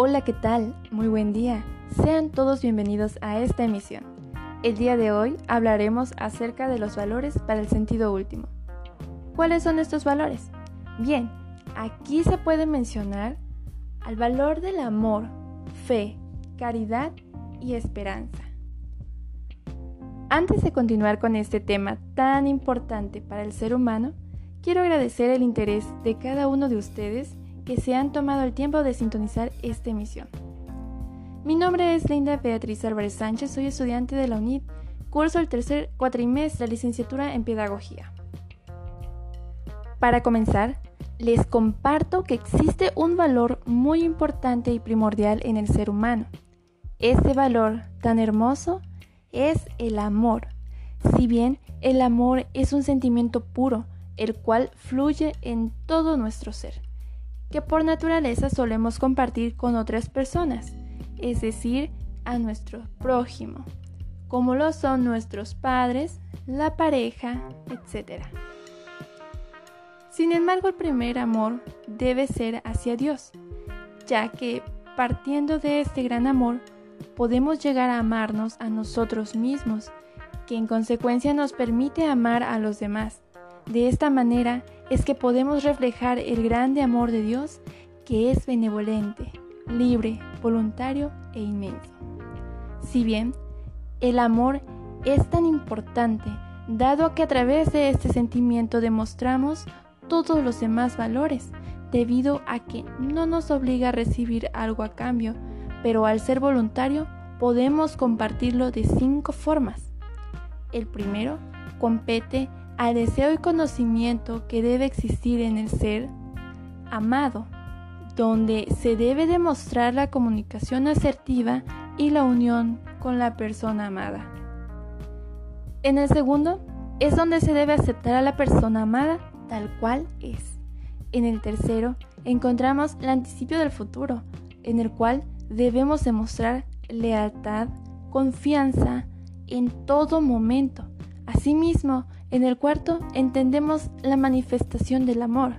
Hola, ¿qué tal? Muy buen día. Sean todos bienvenidos a esta emisión. El día de hoy hablaremos acerca de los valores para el sentido último. ¿Cuáles son estos valores? Bien, aquí se puede mencionar al valor del amor, fe, caridad y esperanza. Antes de continuar con este tema tan importante para el ser humano, quiero agradecer el interés de cada uno de ustedes que se han tomado el tiempo de sintonizar esta emisión. Mi nombre es Linda Beatriz Álvarez Sánchez, soy estudiante de la UNID, curso el tercer cuatrimestre de licenciatura en Pedagogía. Para comenzar, les comparto que existe un valor muy importante y primordial en el ser humano. Este valor tan hermoso es el amor. Si bien el amor es un sentimiento puro, el cual fluye en todo nuestro ser, que por naturaleza solemos compartir con otras personas, es decir, a nuestro prójimo, como lo son nuestros padres, la pareja, etc. Sin embargo, el primer amor debe ser hacia Dios, ya que partiendo de este gran amor, podemos llegar a amarnos a nosotros mismos, que en consecuencia nos permite amar a los demás. De esta manera es que podemos reflejar el grande amor de Dios, que es benevolente, libre, voluntario e inmenso. Si bien el amor es tan importante, dado que a través de este sentimiento demostramos todos los demás valores, debido a que no nos obliga a recibir algo a cambio, pero al ser voluntario podemos compartirlo de cinco formas. El primero compete al deseo y conocimiento que debe existir en el ser amado, donde se debe demostrar la comunicación asertiva y la unión con la persona amada. En el segundo es donde se debe aceptar a la persona amada tal cual es. En el tercero encontramos el anticipio del futuro, en el cual debemos demostrar lealtad, confianza en todo momento. Asimismo, en el cuarto entendemos la manifestación del amor,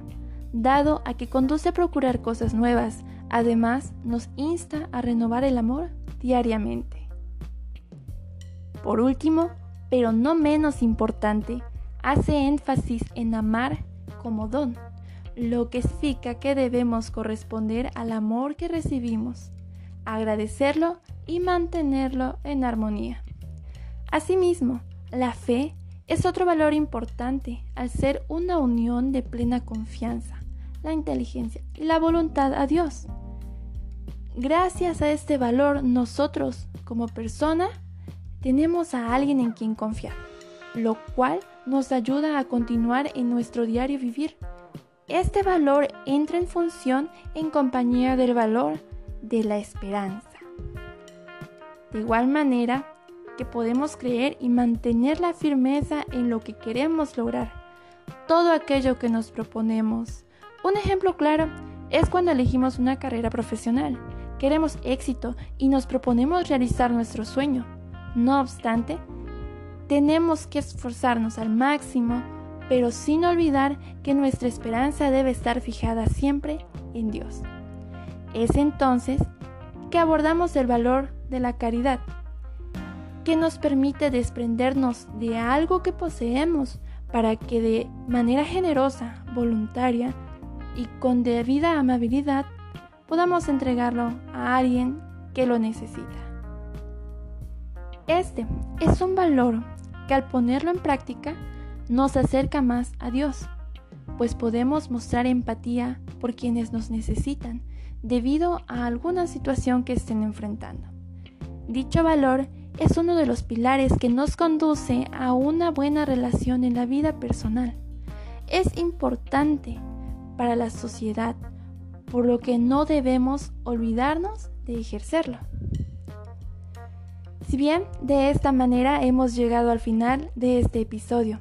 dado a que conduce a procurar cosas nuevas, además nos insta a renovar el amor diariamente. Por último, pero no menos importante, hace énfasis en amar como don, lo que significa que debemos corresponder al amor que recibimos agradecerlo y mantenerlo en armonía. Asimismo, la fe es otro valor importante al ser una unión de plena confianza, la inteligencia y la voluntad a Dios. Gracias a este valor nosotros como persona tenemos a alguien en quien confiar, lo cual nos ayuda a continuar en nuestro diario vivir. Este valor entra en función en compañía del valor de la esperanza. De igual manera que podemos creer y mantener la firmeza en lo que queremos lograr, todo aquello que nos proponemos. Un ejemplo claro es cuando elegimos una carrera profesional, queremos éxito y nos proponemos realizar nuestro sueño. No obstante, tenemos que esforzarnos al máximo, pero sin olvidar que nuestra esperanza debe estar fijada siempre en Dios. Es entonces que abordamos el valor de la caridad, que nos permite desprendernos de algo que poseemos para que de manera generosa, voluntaria y con debida amabilidad podamos entregarlo a alguien que lo necesita. Este es un valor que al ponerlo en práctica nos acerca más a Dios, pues podemos mostrar empatía por quienes nos necesitan debido a alguna situación que estén enfrentando. Dicho valor es uno de los pilares que nos conduce a una buena relación en la vida personal. Es importante para la sociedad, por lo que no debemos olvidarnos de ejercerlo. Si bien de esta manera hemos llegado al final de este episodio,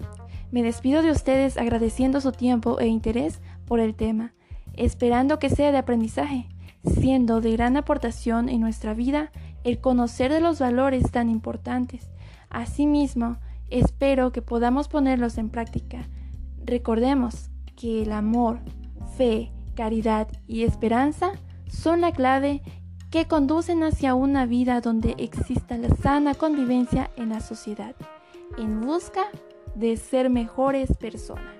me despido de ustedes agradeciendo su tiempo e interés por el tema esperando que sea de aprendizaje, siendo de gran aportación en nuestra vida el conocer de los valores tan importantes. Asimismo, espero que podamos ponerlos en práctica. Recordemos que el amor, fe, caridad y esperanza son la clave que conducen hacia una vida donde exista la sana convivencia en la sociedad, en busca de ser mejores personas.